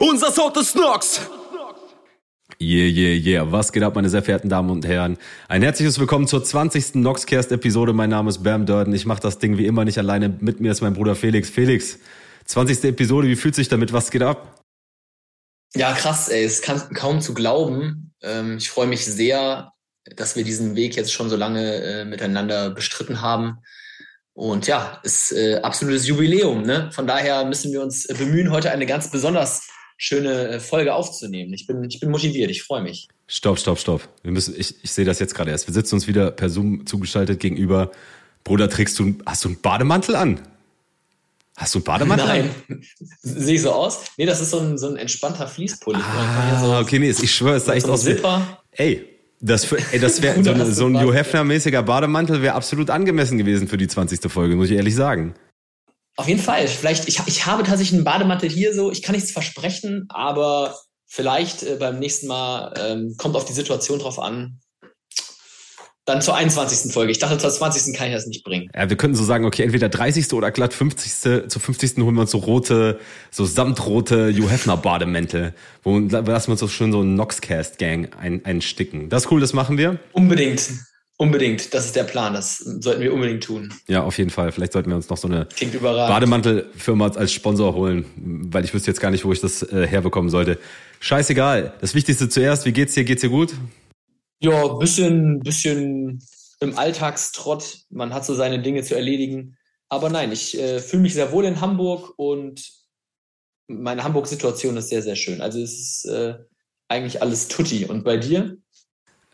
Unser Sound ist Nox! Yeah, yeah, yeah. Was geht ab, meine sehr verehrten Damen und Herren? Ein herzliches Willkommen zur 20. Noxcast-Episode. Mein Name ist Bam Durden. Ich mache das Ding wie immer nicht alleine. Mit mir ist mein Bruder Felix. Felix, 20. Episode, wie fühlt sich damit? Was geht ab? Ja, krass, ey. Es kann kaum zu glauben. Ähm, ich freue mich sehr, dass wir diesen Weg jetzt schon so lange äh, miteinander bestritten haben. Und ja, ist äh, absolutes Jubiläum. Ne? Von daher müssen wir uns bemühen, heute eine ganz besonders schöne äh, Folge aufzunehmen. Ich bin, ich bin motiviert, ich freue mich. Stopp, stopp, stopp. Wir müssen, ich, ich sehe das jetzt gerade erst. Wir sitzen uns wieder per Zoom zugeschaltet gegenüber. Bruder, trägst du, hast du einen Bademantel an? Hast du einen Bademantel? Nein. Sehe ich so aus? Nee, das ist so ein, so ein entspannter Fließpulli. Ah, so, okay, nee, ich schwöre, es sah echt so aus. Zipper. Ey, das, ey, das wäre so, so ein Hugh Hefner-mäßiger Bademantel wäre absolut angemessen gewesen für die 20. Folge, muss ich ehrlich sagen. Auf jeden Fall. Vielleicht, ich, ich habe tatsächlich einen Bademantel hier so. Ich kann nichts versprechen, aber vielleicht äh, beim nächsten Mal ähm, kommt auf die Situation drauf an. Dann zur 21. Folge. Ich dachte, zur 20. kann ich das nicht bringen. Ja, wir könnten so sagen, okay, entweder 30. oder glatt 50. Zur 50. holen wir uns so rote, so samtrote Hugh Hefner Bademäntel. Wo lassen wir uns so schön so einen Noxcast-Gang ein, einsticken. Das ist cool, das machen wir. Unbedingt. Unbedingt. Das ist der Plan. Das sollten wir unbedingt tun. Ja, auf jeden Fall. Vielleicht sollten wir uns noch so eine. Bademantelfirma als Sponsor holen, weil ich wüsste jetzt gar nicht, wo ich das äh, herbekommen sollte. Scheißegal. Das Wichtigste zuerst. Wie geht's dir? Geht's dir gut? Ja, bisschen, bisschen im Alltagstrott. Man hat so seine Dinge zu erledigen. Aber nein, ich äh, fühle mich sehr wohl in Hamburg und meine Hamburg-Situation ist sehr, sehr schön. Also es ist äh, eigentlich alles tutti. Und bei dir?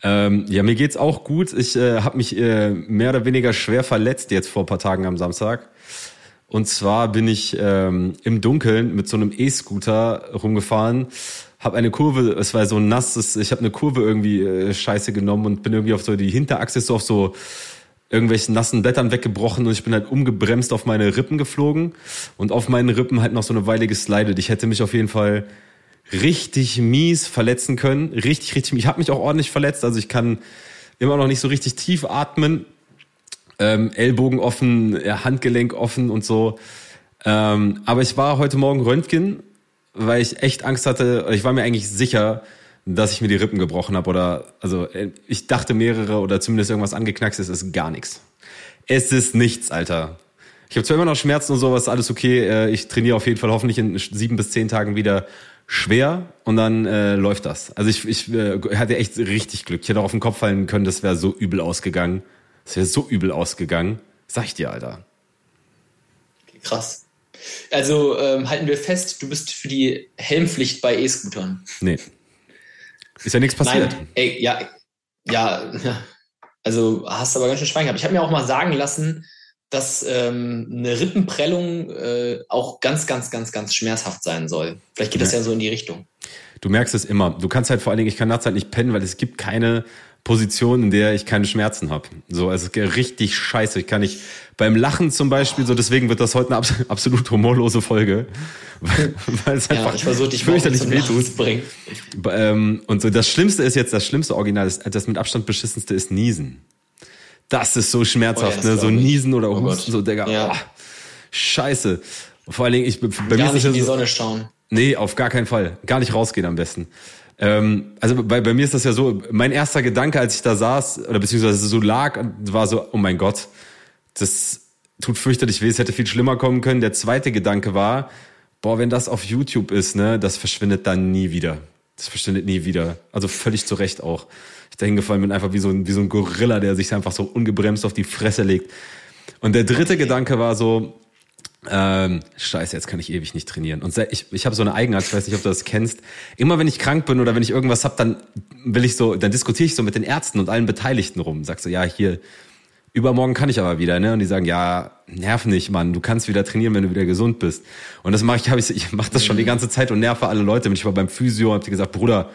Ähm, ja, mir geht's auch gut. Ich äh, habe mich äh, mehr oder weniger schwer verletzt jetzt vor ein paar Tagen am Samstag. Und zwar bin ich ähm, im Dunkeln mit so einem E-Scooter rumgefahren, habe eine Kurve, es war so nass, ich habe eine Kurve irgendwie äh, scheiße genommen und bin irgendwie auf so die Hinterachse so auf so irgendwelchen nassen Blättern weggebrochen und ich bin halt umgebremst auf meine Rippen geflogen und auf meinen Rippen halt noch so eine Weile geslidet. Ich hätte mich auf jeden Fall richtig mies verletzen können. Richtig, richtig. Ich habe mich auch ordentlich verletzt. Also ich kann immer noch nicht so richtig tief atmen. Ähm, Ellbogen offen, ja, Handgelenk offen und so. Ähm, aber ich war heute Morgen Röntgen, weil ich echt Angst hatte. Ich war mir eigentlich sicher, dass ich mir die Rippen gebrochen habe oder also äh, ich dachte mehrere oder zumindest irgendwas angeknackst ist, ist gar nichts. Es ist nichts, Alter. Ich habe zwar immer noch Schmerzen und sowas, alles okay. Äh, Ich trainiere auf jeden Fall hoffentlich in sieben bis zehn Tagen wieder schwer und dann äh, läuft das. Also ich, ich äh, hatte echt richtig Glück. Ich hätte auch auf den Kopf fallen können, das wäre so übel ausgegangen. Das wäre so übel ausgegangen. Sag ich dir, Alter. Krass. Also ähm, halten wir fest, du bist für die Helmpflicht bei E-Scootern. Nee. Ist ja nichts passiert. Nein, ey, ja, ja. Also hast aber ganz schön Schwein gehabt. Ich habe mir auch mal sagen lassen, dass ähm, eine Rippenprellung äh, auch ganz, ganz, ganz, ganz schmerzhaft sein soll. Vielleicht geht das Ja. ja so in die Richtung. Du merkst es immer. Du kannst halt vor allen Dingen, ich kann nachts halt nicht pennen, weil es gibt keine Position, in der ich keine Schmerzen habe. So, also es ist richtig scheiße. Ich kann nicht beim Lachen zum Beispiel, so deswegen wird das heute eine abs absolut humorlose Folge, weil, weil es Ja, einfach ich versuche dich mal fürchterlich wehtut. Ähm, und so das Schlimmste ist jetzt, das schlimmste Original, das, das mit Abstand beschissenste ist Niesen. Das ist so schmerzhaft, Oh ja, ne? So. Niesen oder Oh Gott. Husten, so, Digga. Ja. Oh, scheiße. Vor allen Dingen, ich, bei mir Gar ist es nicht in die so, Sonne schauen. Nee, auf gar keinen Fall. Gar nicht rausgehen am besten. Ähm, also bei, bei mir ist das ja so, mein erster Gedanke, als ich da saß, oder beziehungsweise so lag, war so, oh mein Gott, das tut fürchterlich weh, es hätte viel schlimmer kommen können. Der zweite Gedanke war, boah, wenn das auf YouTube ist, ne, das verschwindet dann nie wieder. Das verschwindet nie wieder. Also völlig zu Recht auch. Ich da hingefallen bin einfach wie so ein, wie so ein Gorilla, der sich einfach so ungebremst auf die Fresse legt. Und der dritte Gedanke war so, ähm, scheiße, jetzt kann ich ewig nicht trainieren. Und ich, ich habe so eine Eigenart, ich weiß nicht, ob du das kennst. Immer wenn ich krank bin oder wenn ich irgendwas hab, dann will ich so, dann diskutiere ich so mit den Ärzten und allen Beteiligten rum. Sag so, ja, hier, übermorgen kann ich aber wieder, ne? Und die sagen, ja, nerv nicht, Mann, du kannst wieder trainieren, wenn du wieder gesund bist. Und das mache ich, hab ich, ich mache das schon die ganze Zeit und nerve alle Leute. Und ich war beim Physio, hab die gesagt, Bruder,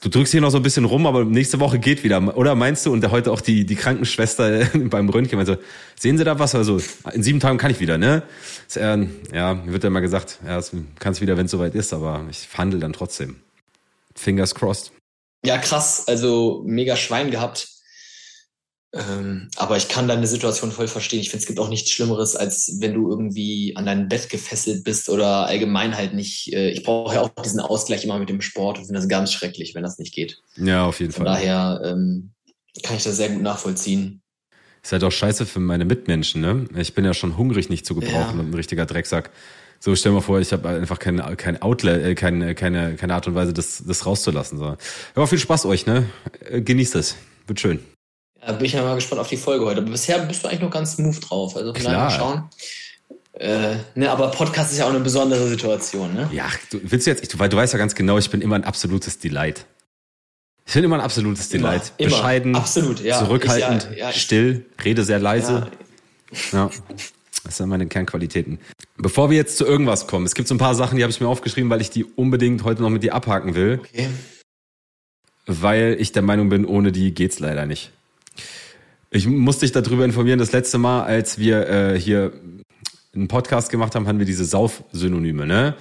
du drückst hier noch so ein bisschen rum, aber nächste Woche geht wieder. Oder meinst du, und heute auch die, die Krankenschwester beim Röntgen meinte, sehen Sie da was? Also, in sieben Tagen kann ich wieder, ne? Ist eher, ja, mir wird ja immer gesagt, ja, das kannst wieder, wenn es soweit ist, aber ich handle dann trotzdem. Fingers crossed. Ja, krass. Also mega Schwein gehabt. Ähm, aber ich kann deine Situation voll verstehen. Ich finde, es gibt auch nichts Schlimmeres, als wenn du irgendwie an dein Bett gefesselt bist oder allgemein halt nicht. Äh, ich brauche ja auch diesen Ausgleich immer mit dem Sport und finde das ganz schrecklich, wenn das nicht geht. Ja, auf jeden Von Fall. daher ähm, kann ich das sehr gut nachvollziehen. Ist halt auch scheiße für meine Mitmenschen, ne? Ich bin ja schon hungrig nicht zu gebrauchen Ja. und ein richtiger Drecksack. So, stell mal vor, ich habe einfach kein, kein Outlet, äh, keine, keine, keine Art und Weise, das, das rauszulassen. So. Ja, viel Spaß euch, ne? Äh, Genießt es. Wird schön. Ja, bin ich ja mal gespannt auf die Folge heute. Aber bisher bist du eigentlich noch ganz smooth drauf. Also Klar. mal schauen. Äh, ne, aber Podcast ist ja auch eine besondere Situation, ne? Ja, du, willst du jetzt, ich, weil du weißt ja ganz genau, ich bin immer ein absolutes Delight. Ich bin immer ein absolutes Immer, Delight. immer. Bescheiden, Absolut, ja. zurückhaltend, Ich, ja, ja, ich- still, rede sehr leise. Ja, Ja, das sind meine Kernqualitäten. Bevor wir jetzt zu irgendwas kommen, es gibt so ein paar Sachen, die habe ich mir aufgeschrieben, weil ich die unbedingt heute noch mit dir abhaken will, okay. weil ich der Meinung bin, ohne die geht's leider nicht. Ich musste dich darüber informieren, das letzte Mal, als wir äh, hier einen Podcast gemacht haben, hatten wir diese Sauf-Synonyme, ne?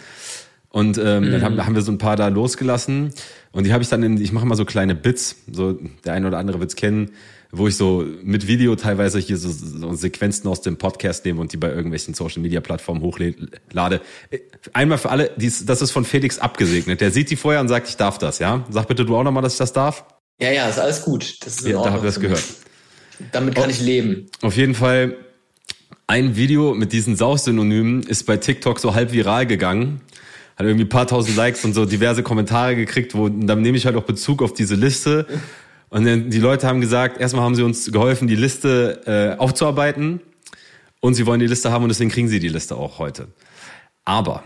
Und ähm, dann haben, haben wir so ein paar da losgelassen und die habe ich dann in, ich mache mal so kleine Bits, so der eine oder andere wird's kennen, wo ich so mit Video teilweise hier so, so Sequenzen aus dem Podcast nehme und die bei irgendwelchen Social Media Plattformen hochlade. Einmal für alle, dies, das ist von Felix abgesegnet. Der sieht die vorher und sagt, ich darf das, ja? Sag bitte du auch nochmal, dass ich das darf. ja, ja, ist alles gut. Das ist Ja, da habt ihr das gehört. Damit kann ich leben. Auf jeden Fall, ein Video mit diesen Saus-Synonymen ist bei TikTok so halb viral gegangen. Hat irgendwie ein paar tausend Likes und so diverse Kommentare gekriegt, wo dann nehme ich halt auch Bezug auf diese Liste. Und dann die Leute haben gesagt, erstmal haben sie uns geholfen, die Liste äh, aufzuarbeiten. Und sie wollen die Liste haben und deswegen kriegen sie die Liste auch heute. Aber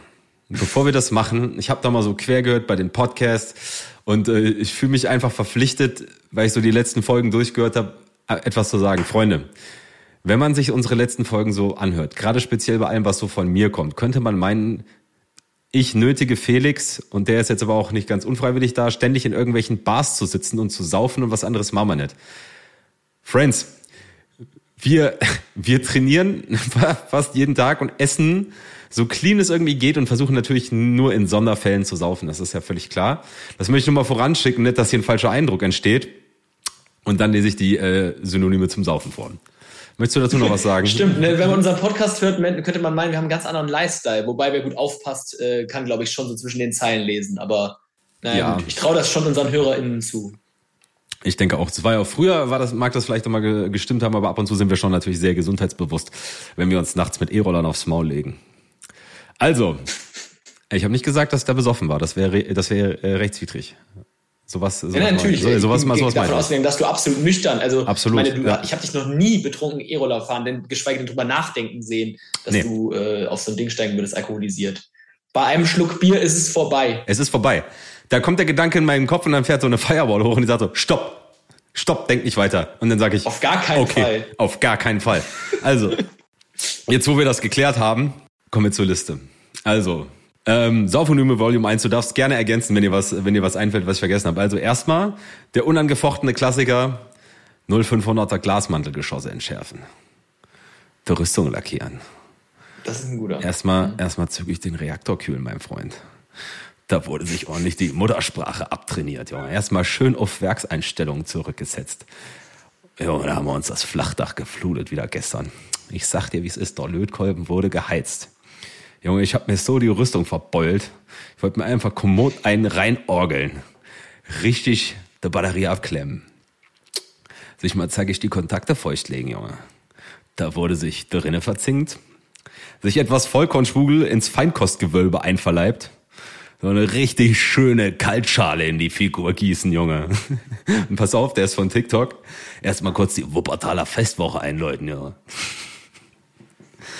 bevor wir das machen, ich habe da mal so quer gehört bei den Podcasts und äh, ich fühle mich einfach verpflichtet, weil ich so die letzten Folgen durchgehört habe, etwas zu sagen. Freunde, wenn man sich unsere letzten Folgen so anhört, gerade speziell bei allem, was so von mir kommt, könnte man meinen, ich nötige Felix, und der ist jetzt aber auch nicht ganz unfreiwillig da, ständig in irgendwelchen Bars zu sitzen und zu saufen und was anderes machen wir nicht. Friends, wir, wir trainieren fast jeden Tag und essen so clean es irgendwie geht und versuchen natürlich nur in Sonderfällen zu saufen. Das ist ja völlig klar. Das möchte ich nur mal voranschicken, nicht, dass hier ein falscher Eindruck entsteht. Und dann lese ich die äh, Synonyme zum Saufen vor. Möchtest du dazu noch was sagen? Stimmt, ne, wenn man unseren Podcast hört, könnte man meinen, wir haben einen ganz anderen Lifestyle. Wobei, wer gut aufpasst, äh, kann, glaube ich, schon so zwischen den Zeilen lesen. Aber naja, Ja. gut, ich traue das schon unseren HörerInnen zu. Ich denke auch. Es war ja auch früher, war das, mag das vielleicht immer ge- gestimmt haben, aber ab und zu sind wir schon natürlich sehr gesundheitsbewusst, wenn wir uns nachts mit E-Rollern aufs Maul legen. Also, ich habe nicht gesagt, dass da besoffen war. Das wäre das wäre äh, rechtswidrig. Sowas, sowas Ja, natürlich. So, sowas mal sowas davon ausgegangen, dass du absolut nüchtern, also Absolut, ich meine, du, ja. ich habe dich noch nie betrunken E-Roller fahren, denn geschweige denn drüber nachdenken sehen, dass Nee. du äh, auf so ein Ding steigen würdest, alkoholisiert. Bei einem Schluck Bier ist es vorbei. Es ist vorbei. Da kommt der Gedanke in meinen Kopf und dann fährt so eine Firewall hoch und die sagt so, stopp, stopp, denk nicht weiter. Und dann sage ich, Auf gar keinen okay, Fall. auf gar keinen Fall. Also, jetzt wo wir das geklärt haben, kommen wir zur Liste. Also, ähm, Saufonyme Volume 1, du darfst gerne ergänzen, wenn dir was, wenn dir was einfällt, was ich vergessen habe. Also erstmal der unangefochtene Klassiker 0500er Glasmantelgeschosse entschärfen. Verrüstung lackieren. Das ist ein guter. Erstmal, erstmal zügig den Reaktor kühlen, mein Freund. Da wurde sich ordentlich die Muttersprache abtrainiert, Junge. Erstmal schön auf Werkseinstellungen zurückgesetzt. Junge, da haben wir uns das Flachdach geflutet wieder gestern. Ich sag dir, wie es ist, der Lötkolben wurde geheizt. Junge, ich hab mir so die Rüstung verbeult. Ich wollte mir einfach kommod einen reinorgeln. Richtig die Batterie abklemmen. Sich mal zeig ich die Kontakte feuchtlegen, Junge. Da wurde sich die Rinne verzinkt, sich etwas Vollkornschwugel ins Feinkostgewölbe einverleibt. So eine richtig schöne Kaltschale in die Figur gießen, Junge. Und pass auf, der ist von TikTok. Erstmal kurz die Wuppertaler Festwoche einläuten, Junge.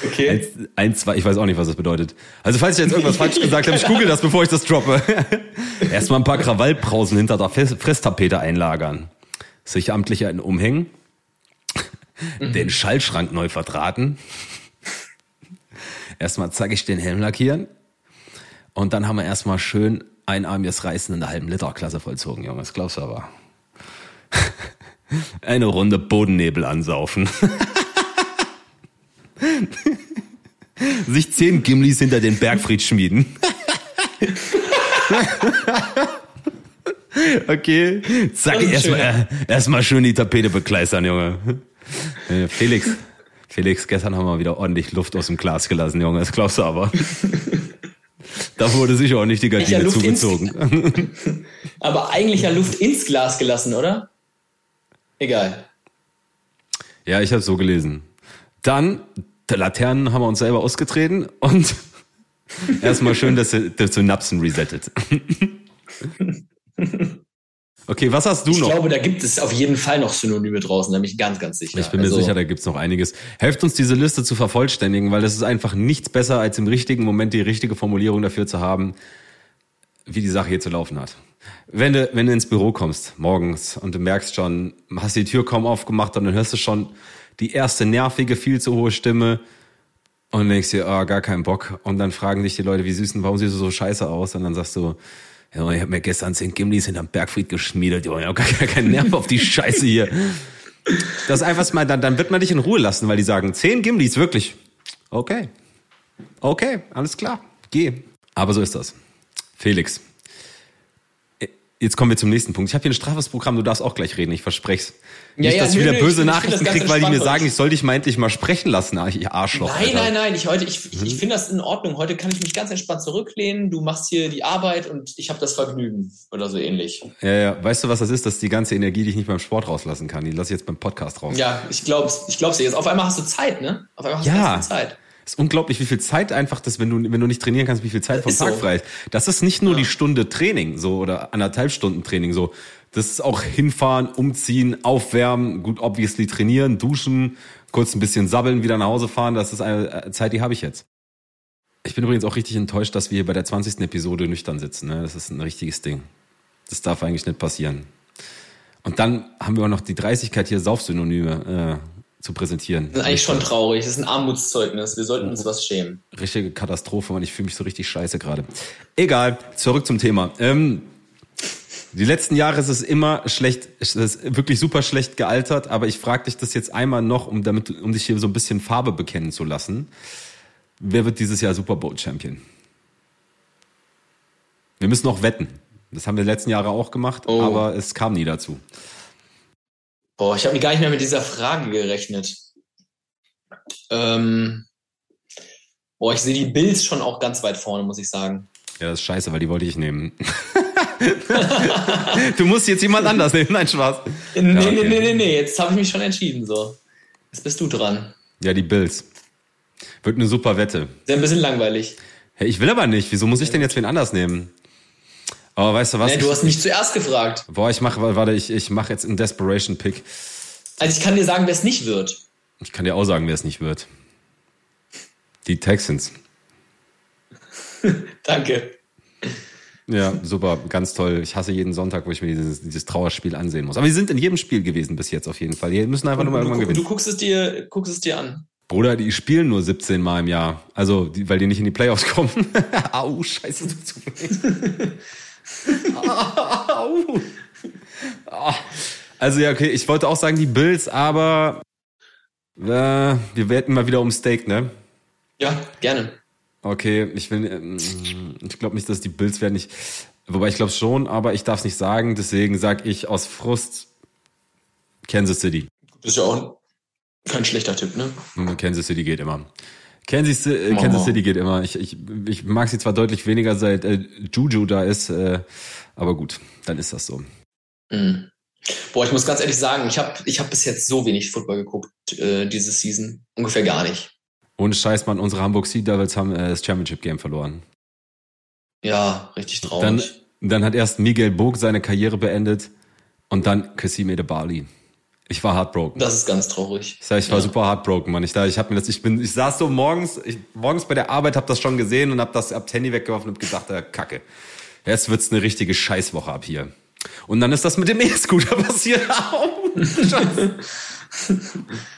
Okay. Eins, eins, zwei, ich weiß auch nicht, was das bedeutet. Also falls ich jetzt irgendwas falsch gesagt habe, ich google das, bevor ich das droppe. Erstmal ein paar Krawallbrausen hinter der Fresstapete einlagern. Sich amtlich einen umhängen. Den Schallschrank neu verdrahten. Erstmal zeige ich den Helm lackieren. Und dann haben wir erstmal schön einarmiges Reißen in der halben Literklasse vollzogen, Junge. Das glaubst du aber. Eine Runde Bodennebel ansaufen. Sich zehn Gimlis hinter den Bergfried schmieden. Okay, zack, erstmal erst schön die Tapete bekleistern, Junge. Äh, Felix, Felix, gestern haben wir wieder ordentlich Luft aus dem Glas gelassen, Junge, das glaubst du aber. Da wurde sicher auch nicht die Gardine zugezogen. aber eigentlich ja Luft ins Glas gelassen, oder? Egal. Ja, ich habe so gelesen. Dann, der Laternen haben wir uns selber ausgetreten und erstmal schön, dass du Synapsen resettet. Okay, was hast du ich noch? Ich glaube, da gibt es auf jeden Fall noch Synonyme draußen, da bin ich ganz, ganz sicher. Ich bin mir also, sicher, da gibt es noch einiges. Helft uns, diese Liste zu vervollständigen, weil das ist einfach nichts besser, als im richtigen Moment die richtige Formulierung dafür zu haben, wie die Sache hier zu laufen hat. Wenn du, wenn du ins Büro kommst, morgens, und du merkst schon, hast die Tür kaum aufgemacht und dann hörst du schon die erste nervige, viel zu hohe Stimme und denkst dir, ah, oh, gar keinen Bock. Und dann fragen dich die Leute, wie süß denn, warum siehst du so scheiße aus? Und dann sagst du, ja, ich habe mir gestern zehn Gimlis hinterm Bergfried geschmiedet. Ich habe gar keinen Nerv auf die Scheiße hier. Das ist einfach mal, dann, dann wird man dich in Ruhe lassen, weil die sagen, zehn Gimlis, wirklich. Okay. Okay, alles klar. Geh. Aber so ist das. Felix. Jetzt kommen wir zum nächsten Punkt. Ich habe hier ein straffes Programm, du darfst auch gleich reden, ich verspreche es. Ja, Nicht, ja, dass ich wieder nö, böse ich, Nachrichten krieg, weil die mir sagen, ich soll dich mal endlich mal sprechen lassen, ah, ich Arschloch. Nein, Alter. nein, nein, ich heute, ich, ich, ich finde das in Ordnung. Heute kann ich mich ganz entspannt zurücklehnen, du machst hier die Arbeit und ich habe das Vergnügen oder so ähnlich. Ja, ja, weißt du, was das ist? Das ist die ganze Energie, die ich nicht beim Sport rauslassen kann. Die lasse ich jetzt beim Podcast raus. Ja, ich glaub's, ich glaub's dir jetzt. Auf einmal hast du Zeit, ne? Auf einmal hast ja. du Zeit ist unglaublich, wie viel Zeit einfach das, wenn du, wenn du nicht trainieren kannst, wie viel Zeit vom Tag so. frei ist. Das ist nicht nur ja. die Stunde Training, so, oder anderthalb Stunden Training, so. Das ist auch hinfahren, umziehen, aufwärmen, gut, obviously trainieren, duschen, kurz ein bisschen sabbeln, wieder nach Hause fahren. Das ist eine Zeit, die habe ich jetzt. Ich bin übrigens auch richtig enttäuscht, dass wir hier bei der 20. Episode nüchtern sitzen. Ne? Das ist ein richtiges Ding. Das darf eigentlich nicht passieren. Und dann haben wir auch noch die Dreistigkeit hier Saufsynonyme äh, zu präsentieren. Das ist eigentlich schon traurig. Das ist ein Armutszeugnis. Wir sollten uns was schämen. Richtige Katastrophe, man. Ich fühle mich so richtig scheiße gerade. Egal, zurück zum Thema. Ähm, die letzten Jahre ist es immer schlecht, es ist wirklich super schlecht gealtert, aber ich frage dich das jetzt einmal noch, um damit, um dich hier so ein bisschen Farbe bekennen zu lassen. Wer wird dieses Jahr Super Bowl Champion? Wir müssen noch wetten. Das haben wir die letzten Jahre auch gemacht, oh. aber es kam nie dazu. Boah, ich habe gar nicht mehr mit dieser Frage gerechnet. Ähm, boah, ich sehe die Bills schon auch ganz weit vorne, muss ich sagen. Ja, das ist scheiße, weil die wollte ich nehmen. du musst jetzt jemand anders nehmen. Nein, Spaß. Nee, ja, okay. nee, nee, nee, nee. Jetzt habe ich mich schon entschieden. So. Jetzt bist du dran. Ja, die Bills. Wird eine super Wette. Sehr ein bisschen langweilig. Hey, ich will aber nicht. Wieso muss ich denn jetzt wen anders nehmen? Aber weißt du was? Nee, du hast mich zuerst gefragt. Boah, ich mache, warte, ich, ich mache jetzt einen Desperation Pick. Also ich kann dir sagen, wer es nicht wird. Ich kann dir auch sagen, wer es nicht wird. Die Texans. Danke. Ja, super, ganz toll. Ich hasse jeden Sonntag, wo ich mir dieses, dieses Trauerspiel ansehen muss. Aber wir sind in jedem Spiel gewesen bis jetzt auf jeden Fall. Die müssen einfach nur mal irgendwann gewinnen. Du guckst es dir, guckst es dir an. Bruder, die spielen nur 17 Mal im Jahr. Also, die, weil die nicht in die Playoffs kommen. Au, scheiße, du zu also ja, okay, ich wollte auch sagen die Bills, aber äh, wir wetten mal wieder um Steak, ne? Ja, gerne. Okay, ich will, ähm, ich glaube nicht, dass die Bills werden nicht, wobei ich glaube schon, aber ich darf es nicht sagen, deswegen sage ich aus Frust Kansas City. Das ist ja auch kein schlechter Tipp, ne? Kansas City geht immer. Kansas, äh, Kansas City geht immer. Ich, ich, ich mag sie zwar deutlich weniger, seit äh, Juju da ist, äh, aber gut, dann ist das so. Mhm. Boah, ich muss ganz ehrlich sagen, ich habe ich hab bis jetzt so wenig Football geguckt äh, diese Season. Ungefähr gar nicht. Ohne Scheiß, Mann, unsere Hamburg Sea Devils haben äh, das Championship Game verloren. Ja, richtig traurig. Dann, dann hat erst Miguel Bog seine Karriere beendet und dann Kassim Edebali. Ich war heartbroken. Das ist ganz traurig. Ich, sag, ich war ja. super heartbroken, Mann. Ich, da, ich hab mir das, ich bin, ich saß so morgens, ich, morgens bei der Arbeit, hab das schon gesehen und hab das ab Handy weggeworfen und hab gedacht, äh, Kacke. Jetzt wird's eine richtige Scheißwoche ab hier. Und dann ist das mit dem E-Scooter passiert.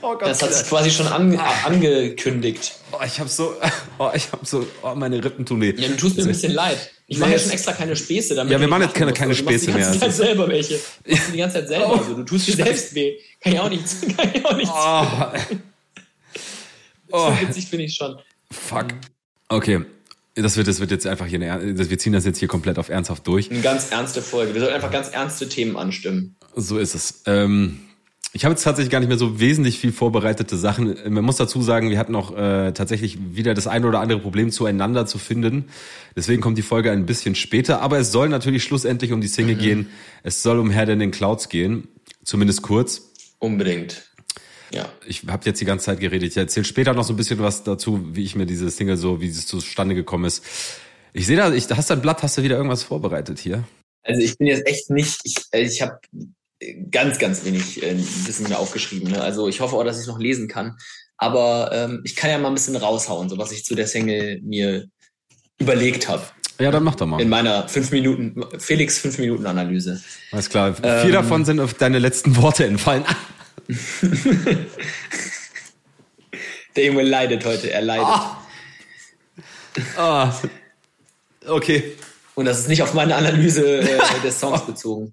Oh Gott, das hat sich quasi schon an, angekündigt. Oh, ich habe so, oh, ich habe so, oh, meine Rippen tun weh. Ja, du tust mir ein bisschen leid. Ich mache ja schon extra keine Späße damit. Ja, wir machen jetzt keine, keine Späße mehr. Du machst die ganze Zeit selber welche. Du machst die ganze Zeit selber. Oh, also, du tust dir selbst weh. Kann ich auch nichts. Kann ich auch nichts. Oh. oh. So witzig finde ich schon. Fuck. Okay. Das wird, das wird jetzt einfach hier eine, wir ziehen das jetzt hier komplett auf ernsthaft durch. Eine ganz ernste Folge. Wir sollten einfach ganz ernste Themen anstimmen. So ist es. Ähm, ich habe jetzt tatsächlich gar nicht mehr so wesentlich viel vorbereitete Sachen. Man muss dazu sagen, wir hatten auch äh, tatsächlich wieder das eine oder andere Problem zueinander zu finden. Deswegen kommt die Folge ein bisschen später. Aber es soll natürlich schlussendlich um die Single mhm. gehen. Es soll um Head in den Clouds gehen. Zumindest kurz. Unbedingt. Ja. Ich habe jetzt die ganze Zeit geredet. Ich erzähle später noch so ein bisschen was dazu, wie ich mir diese Single so, wie es zustande gekommen ist. Ich sehe da, ich, hast du ein Blatt, hast du wieder irgendwas vorbereitet hier? Also ich bin jetzt echt nicht, ich, äh, ich habe ganz, ganz wenig äh, Wissen mir aufgeschrieben. Ne? Also ich hoffe auch, dass ich es noch lesen kann. Aber ähm, ich kann ja mal ein bisschen raushauen, so was ich zu der Single mir überlegt habe. Ja, dann mach doch mal. In meiner fünf Minuten, Felix fünf Minuten Analyse. Alles klar. Ähm, Vier davon sind auf deine letzten Worte entfallen. Der Junge leidet heute, er leidet. Oh. Oh. Okay. Und das ist nicht auf meine Analyse äh, des Songs bezogen.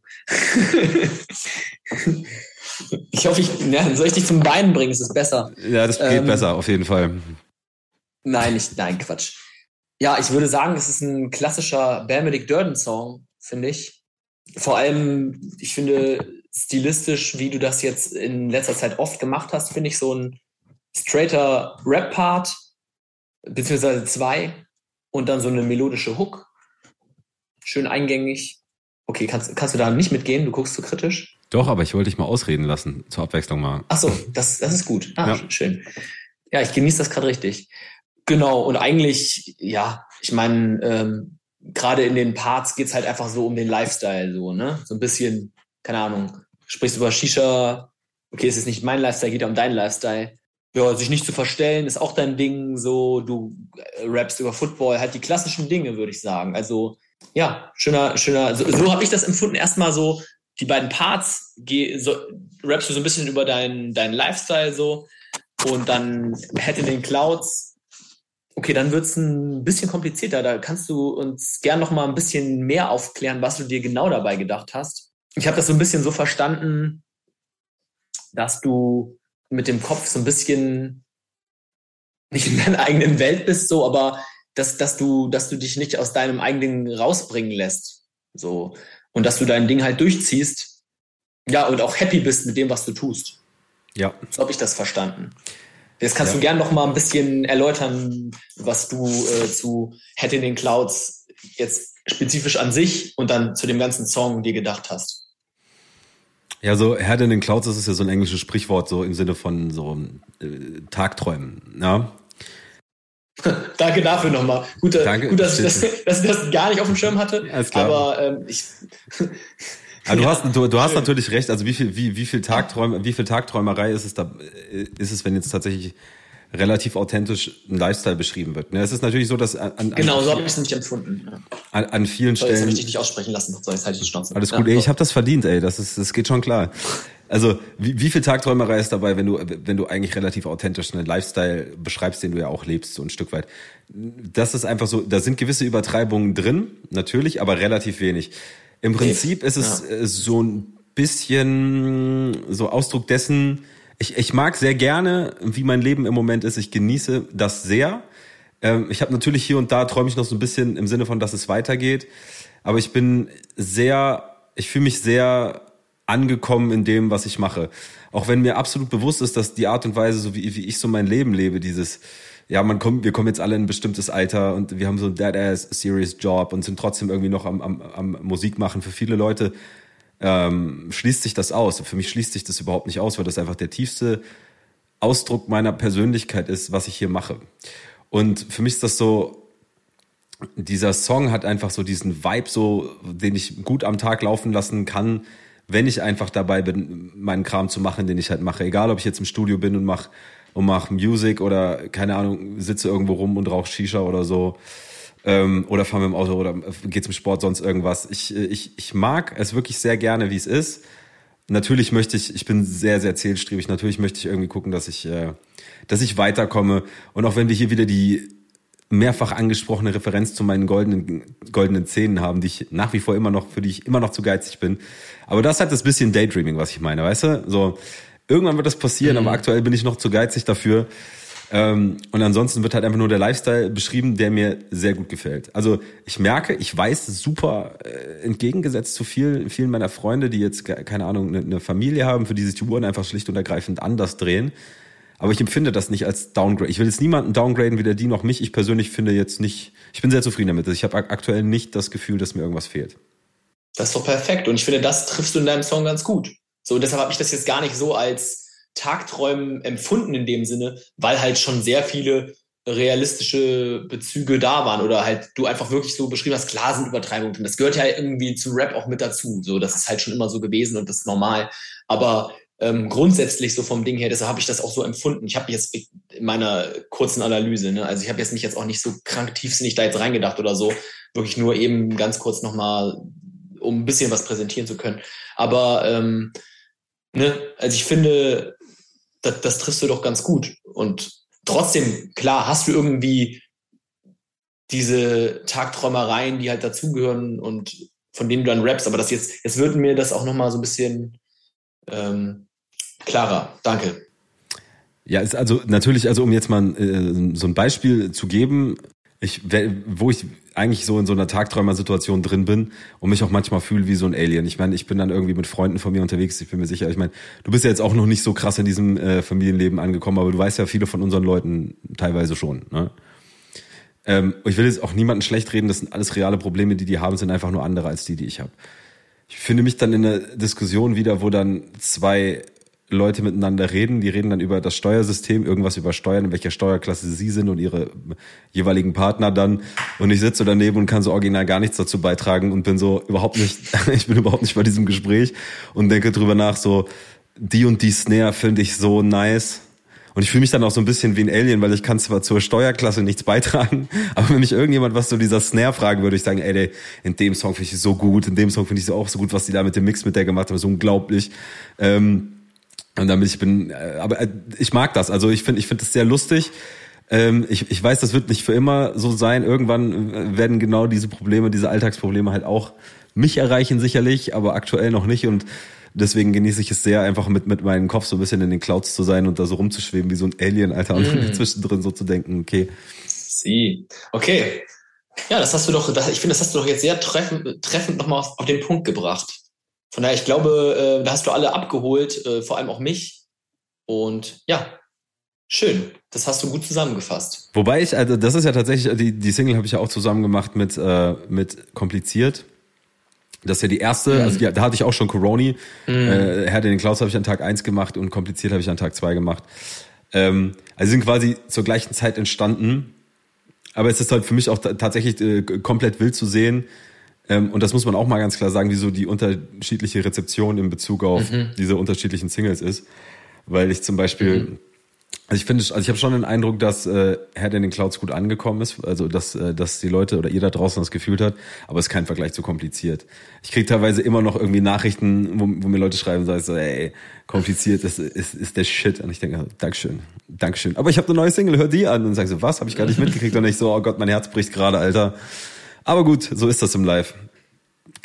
ich hoffe, ich, ja, soll ich dich zum Beinen bringen? Ist es besser? Ja, das geht ähm, besser, auf jeden Fall. Nein, nicht, nein, Quatsch. Ja, ich würde sagen, es ist ein klassischer Benedict Durden Song, finde ich. Vor allem, ich finde, stilistisch, wie du das jetzt in letzter Zeit oft gemacht hast, finde ich so ein straighter Rap-Part, beziehungsweise zwei, und dann so eine melodische Hook. Schön eingängig. Okay, kannst, kannst du da nicht mitgehen? Du guckst so kritisch? Doch, aber ich wollte dich mal ausreden lassen, zur Abwechslung mal. Ach so, das, das ist gut. Ah, ja. schön. Ja, ich genieße das gerade richtig. Genau, und eigentlich, ja, ich meine, ähm, gerade in den Parts geht's halt einfach so um den Lifestyle, so, ne? So ein bisschen, keine Ahnung, sprichst über Shisha, okay, es ist nicht mein Lifestyle, geht ja um deinen Lifestyle. Ja, sich nicht zu verstellen, ist auch dein Ding, so, du äh, rappst über Football, halt die klassischen Dinge, würde ich sagen. Also, ja, schöner, schöner, so, so habe ich das empfunden, erstmal so, die beiden Parts, geh, so, rappst du so ein bisschen über deinen dein Lifestyle so und dann in den Clouds, okay, dann wird's ein bisschen komplizierter. Da kannst du uns gern noch mal ein bisschen mehr aufklären, was du dir genau dabei gedacht hast ich habe das so ein bisschen so verstanden, dass du mit dem Kopf so ein bisschen nicht in deiner eigenen Welt bist, so, aber dass, dass du, dass du dich nicht aus deinem eigenen rausbringen lässt. So. Und dass du dein Ding halt durchziehst. Ja, und auch happy bist mit dem, was du tust. Ja. So habe ich das verstanden. Jetzt kannst ja. du gern noch mal ein bisschen erläutern, was du äh, zu Head in den Clouds jetzt spezifisch an sich und dann zu dem ganzen Song dir gedacht hast. Ja, so Herd in den Clouds, das ist ja so ein englisches Sprichwort, so im Sinne von so äh, Tagträumen. Ja. Danke dafür nochmal. Gut, Danke, gut dass, ich das, dass ich das gar nicht auf dem Schirm hatte. Alles klar. Aber ähm, ich. Aber du ja, hast, du, du hast natürlich recht. Also wie viel, wie, wie viel Tagträume, wie viel Tagträumerei ist es da, ist es, wenn jetzt tatsächlich relativ authentisch ein Lifestyle beschrieben wird. Ne? Es ist natürlich so, dass an, an genau so habe ich es nicht empfunden. Ja. An, an vielen Stellen. Jetzt ich dich nicht aussprechen lassen. So jetzt halte ich die Schnauze. Alles gut. Ja, ey, ich habe das verdient. Ey, das ist, das geht schon klar. Also wie, wie viel Tagträumerei ist dabei, wenn du wenn du eigentlich relativ authentisch einen Lifestyle beschreibst, den du ja auch lebst, so ein Stück weit. Das ist einfach so. Da sind gewisse Übertreibungen drin, natürlich, aber relativ wenig. Im Prinzip ist es ja. so ein bisschen so Ausdruck dessen ich, ich mag sehr gerne, wie mein Leben im Moment ist. Ich genieße das sehr. Ähm, ich habe natürlich hier und da träume ich noch so ein bisschen im Sinne von, dass es weitergeht. Aber ich bin sehr, ich fühle mich sehr angekommen in dem, was ich mache. Auch wenn mir absolut bewusst ist, dass die Art und Weise, so wie, wie ich so mein Leben lebe, dieses, ja, man kommt, wir kommen jetzt alle in ein bestimmtes Alter und wir haben so ein Dead-Ass Serious Job und sind trotzdem irgendwie noch am, am, am Musik machen. Für viele Leute ähm, schließt sich das aus. Für mich schließt sich das überhaupt nicht aus, weil das einfach der tiefste Ausdruck meiner Persönlichkeit ist, was ich hier mache. Und für mich ist das so, dieser Song hat einfach so diesen Vibe, so, den ich gut am Tag laufen lassen kann, wenn ich einfach dabei bin, meinen Kram zu machen, den ich halt mache. Egal, ob ich jetzt im Studio bin und mache und mach Music oder keine Ahnung, sitze irgendwo rum und rauche Shisha oder so ähm, oder fahre mit dem Auto oder gehe zum Sport, sonst irgendwas. Ich, ich, ich mag es wirklich sehr gerne, wie es ist. Natürlich möchte ich, ich bin sehr, sehr zielstrebig, natürlich möchte ich irgendwie gucken, dass ich, äh, dass ich weiterkomme. Und auch wenn wir hier wieder die mehrfach angesprochene Referenz zu meinen goldenen, goldenen Zähnen haben, die ich nach wie vor immer noch, für die ich immer noch zu geizig bin. Aber das hat das bisschen Daydreaming, was ich meine, weißt du? So, irgendwann wird das passieren, mhm. aber aktuell bin ich noch zu geizig dafür. Ähm, und ansonsten wird halt einfach nur der Lifestyle beschrieben, der mir sehr gut gefällt. Also ich merke, ich weiß super äh, entgegengesetzt zu vielen, vielen meiner Freunde, die jetzt, keine Ahnung, eine, eine Familie haben, für die sich die Uhren einfach schlicht und ergreifend anders drehen. Aber ich empfinde das nicht als Downgrade. Ich will jetzt niemanden downgraden, weder die noch mich. Ich persönlich finde jetzt nicht, ich bin sehr zufrieden damit. Ich habe aktuell nicht das Gefühl, dass mir irgendwas fehlt. Das ist doch perfekt. Und ich finde, das triffst du in deinem Song ganz gut. So, deshalb habe ich das jetzt gar nicht so als Tagträumen empfunden in dem Sinne, weil halt schon sehr viele realistische Bezüge da waren oder halt du einfach wirklich so beschrieben hast, klar sind Übertreibungen. Das gehört ja irgendwie zum Rap auch mit dazu. So, das ist halt schon immer so gewesen und das ist normal. Aber ähm, grundsätzlich so vom Ding her, deshalb habe ich das auch so empfunden. Ich habe jetzt in meiner kurzen Analyse, ne, also ich habe jetzt mich jetzt auch nicht so krank tiefsinnig da jetzt reingedacht oder so, wirklich nur eben ganz kurz nochmal, um ein bisschen was präsentieren zu können. Aber ähm, ne, also ich finde, das, das triffst du doch ganz gut. Und trotzdem, klar, hast du irgendwie diese Tagträumereien, die halt dazugehören und von denen du dann rappst, aber das jetzt, jetzt würden mir das auch nochmal so ein bisschen ähm, klarer. Danke. Ja, ist also natürlich, also um jetzt mal äh, so ein Beispiel zu geben, ich, wo ich eigentlich so in so einer Tagträumer-Situation drin bin und mich auch manchmal fühle wie so ein Alien. Ich meine, ich bin dann irgendwie mit Freunden von mir unterwegs, ich bin mir sicher. Ich meine, du bist ja jetzt auch noch nicht so krass in diesem äh, Familienleben angekommen, aber du weißt ja viele von unseren Leuten teilweise schon. Ne? Ähm, ich will jetzt auch niemanden schlecht reden, das sind alles reale Probleme, die die haben, sind einfach nur andere als die, die ich habe ich finde mich dann in einer Diskussion wieder, wo dann zwei Leute miteinander reden, die reden dann über das Steuersystem, irgendwas über Steuern, in welcher Steuerklasse sie sind und ihre jeweiligen Partner dann. Und ich sitze daneben und kann so original gar nichts dazu beitragen und bin so überhaupt nicht, ich bin überhaupt nicht bei diesem Gespräch und denke drüber nach, so, die und die Snare finde ich so nice. Und ich fühle mich dann auch so ein bisschen wie ein Alien, weil ich kann zwar zur Steuerklasse nichts beitragen, aber wenn mich irgendjemand was zu dieser Snare fragen würde, ich sagen, ey, ey in dem Song finde ich so gut, in dem Song finde ich auch so gut, was die da mit dem Mix mit der gemacht haben, ist unglaublich. Ähm, und damit ich bin, äh, aber äh, ich mag das. Also ich finde, ich finde das sehr lustig. Ähm, ich, ich weiß, das wird nicht für immer so sein. Irgendwann äh, werden genau diese Probleme, diese Alltagsprobleme halt auch mich erreichen sicherlich, aber aktuell noch nicht. Und deswegen genieße ich es sehr, einfach mit, mit meinem Kopf so ein bisschen in den Clouds zu sein und da so rumzuschweben wie so ein Alien, Alter, und mm. zwischendrin so zu denken, okay. Sie. Okay. Ja, das hast du doch, ich finde, das hast du doch jetzt sehr treffend, treffend nochmal auf, auf den Punkt gebracht. Von daher, ich glaube, äh, da hast du alle abgeholt, äh, vor allem auch mich. Und ja, schön. Das hast du gut zusammengefasst. Wobei ich, also das ist ja tatsächlich, die, die Single habe ich ja auch zusammen gemacht mit, äh, mit Kompliziert. Das ist ja die erste, mhm. also die, da hatte ich auch schon Coroni. Mhm. Äh, Herr den Klaus habe ich an Tag eins gemacht und kompliziert habe ich an Tag zwei gemacht. Ähm, also sind quasi zur gleichen Zeit entstanden. Aber es ist halt für mich auch tatsächlich äh, komplett wild zu sehen. Ähm, und das muss man auch mal ganz klar sagen, wie so die unterschiedliche Rezeption in Bezug auf mhm. diese unterschiedlichen Singles ist. Weil ich zum Beispiel, mhm. Also ich finde, also ich habe schon den Eindruck, dass äh, Head in den Clouds gut angekommen ist, also dass, äh, dass die Leute oder ihr da draußen das gefühlt hat, aber es ist kein Vergleich zu kompliziert. Ich kriege teilweise immer noch irgendwie Nachrichten, wo, wo mir Leute schreiben, sagen so, ey, kompliziert ist, ist, ist der Shit. Und ich denke, Dankeschön, Dankeschön. Aber ich habe eine neue Single, hör die an. Und sagen so, was? Habe ich gar nicht mitgekriegt. Und ich so, oh Gott, mein Herz bricht gerade, Alter. Aber gut, so ist das im Live.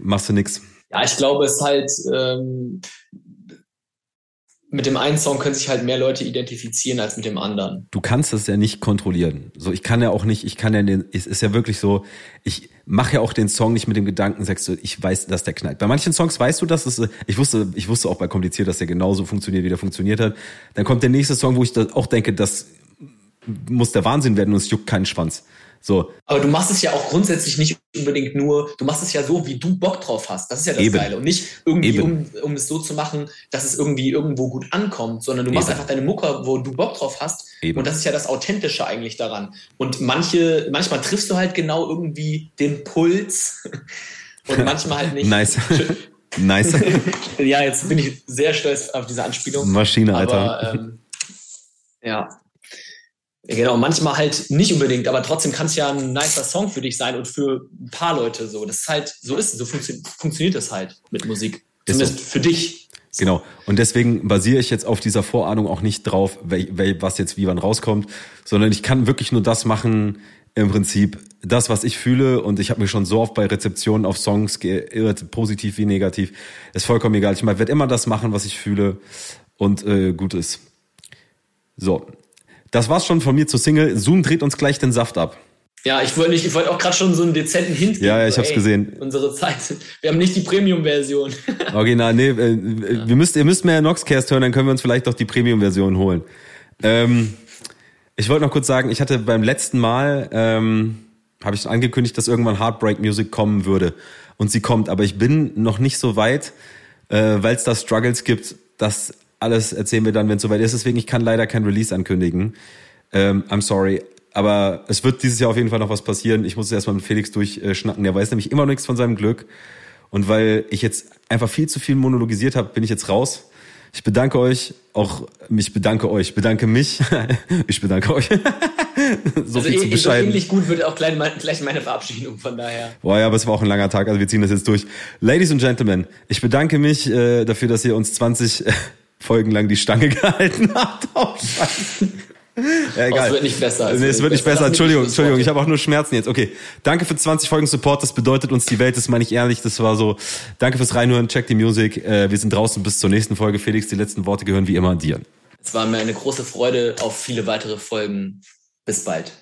Machst du nix. Ja, ich glaube, es ist halt, ähm, mit dem einen Song können sich halt mehr Leute identifizieren als mit dem anderen. Du kannst das ja nicht kontrollieren. So, ich kann ja auch nicht, ich kann ja den, es ist ja wirklich so, ich mache ja auch den Song nicht mit dem Gedanken, sagst du, ich weiß, dass der knallt. Bei manchen Songs weißt du, dass es, ich wusste, ich wusste auch bei kompliziert, dass der genauso funktioniert, wie der funktioniert hat. Dann kommt der nächste Song, wo ich auch denke, das muss der Wahnsinn werden und es juckt keinen Schwanz. So. Aber du machst es ja auch grundsätzlich nicht unbedingt nur, du machst es ja so, wie du Bock drauf hast. Das ist ja das Eben. Geile. Und nicht irgendwie, um, um es so zu machen, dass es irgendwie irgendwo gut ankommt, sondern du machst Eben. einfach deine Mucke, wo du Bock drauf hast. Und das ist ja das Authentische eigentlich daran. Und manche, manchmal triffst du halt genau irgendwie den Puls und manchmal halt nicht. nice. nice. ja, jetzt bin ich sehr stolz auf diese Anspielung. Maschine, Alter. Aber, ähm, ja, Genau, manchmal halt nicht unbedingt, aber trotzdem kann es ja ein nicer Song für dich sein und für ein paar Leute so. Das ist halt, so ist es, so funktio funktioniert es halt mit Musik. Zumindest so. für dich. So. Genau. Und deswegen basiere ich jetzt auf dieser Vorahnung auch nicht drauf, was jetzt wie wann rauskommt, sondern ich kann wirklich nur das machen, im Prinzip das, was ich fühle. Und ich habe mich schon so oft bei Rezeptionen auf Songs geirrt, positiv wie negativ. Ist vollkommen egal. Ich werde immer das machen, was ich fühle und äh, gut ist. So, Das war's schon von mir zur Single. Zoom dreht uns gleich den Saft ab. Ja, ich wollte ich wollte auch gerade schon so einen dezenten Hint geben. Ja, ja ich so, hab's ey, gesehen. Unsere Zeit. Wir haben nicht die Premium-Version. Original, nee, äh, ja. wir müsst, ihr müsst mehr Noxcast hören, dann können wir uns vielleicht doch die Premium-Version holen. Ähm, ich wollte noch kurz sagen, ich hatte beim letzten Mal, ähm, habe ich angekündigt, dass irgendwann Heartbreak Music kommen würde. Und sie kommt, aber ich bin noch nicht so weit, äh, weil es da Struggles gibt. Das alles erzählen wir dann, wenn es soweit ist. Deswegen, ich kann leider kein Release ankündigen. Ähm, I'm sorry. Aber es wird dieses Jahr auf jeden Fall noch was passieren. Ich muss es erstmal mit Felix durchschnacken. Der weiß nämlich immer noch nichts von seinem Glück. Und weil ich jetzt einfach viel zu viel monologisiert habe, bin ich jetzt raus. Ich bedanke euch, auch ich bedanke euch, ich bedanke mich, ich bedanke euch. so also viel zu bescheiden. So ähnlich gut wird auch gleich, gleich meine Verabschiedung, von daher. Boah, ja, aber es war auch ein langer Tag, also wir ziehen das jetzt durch. Ladies and Gentlemen, ich bedanke mich äh, dafür, dass ihr uns 20 Folgen lang die Stange gehalten habt. Oh, Scheiße. Ja, egal. es wird nicht besser. Es, nee, es wird nicht besser. besser. Entschuldigung, Entschuldigung, ich habe auch nur Schmerzen jetzt. Okay, danke für 20 Folgen Support. Das bedeutet uns die Welt. Das meine ich ehrlich. Das war so. Danke fürs Reinhören. Check die Musik. Äh, wir sind draußen bis zur nächsten Folge. Felix, die letzten Worte gehören wie immer dir. Es war mir eine große Freude auf viele weitere Folgen. Bis bald.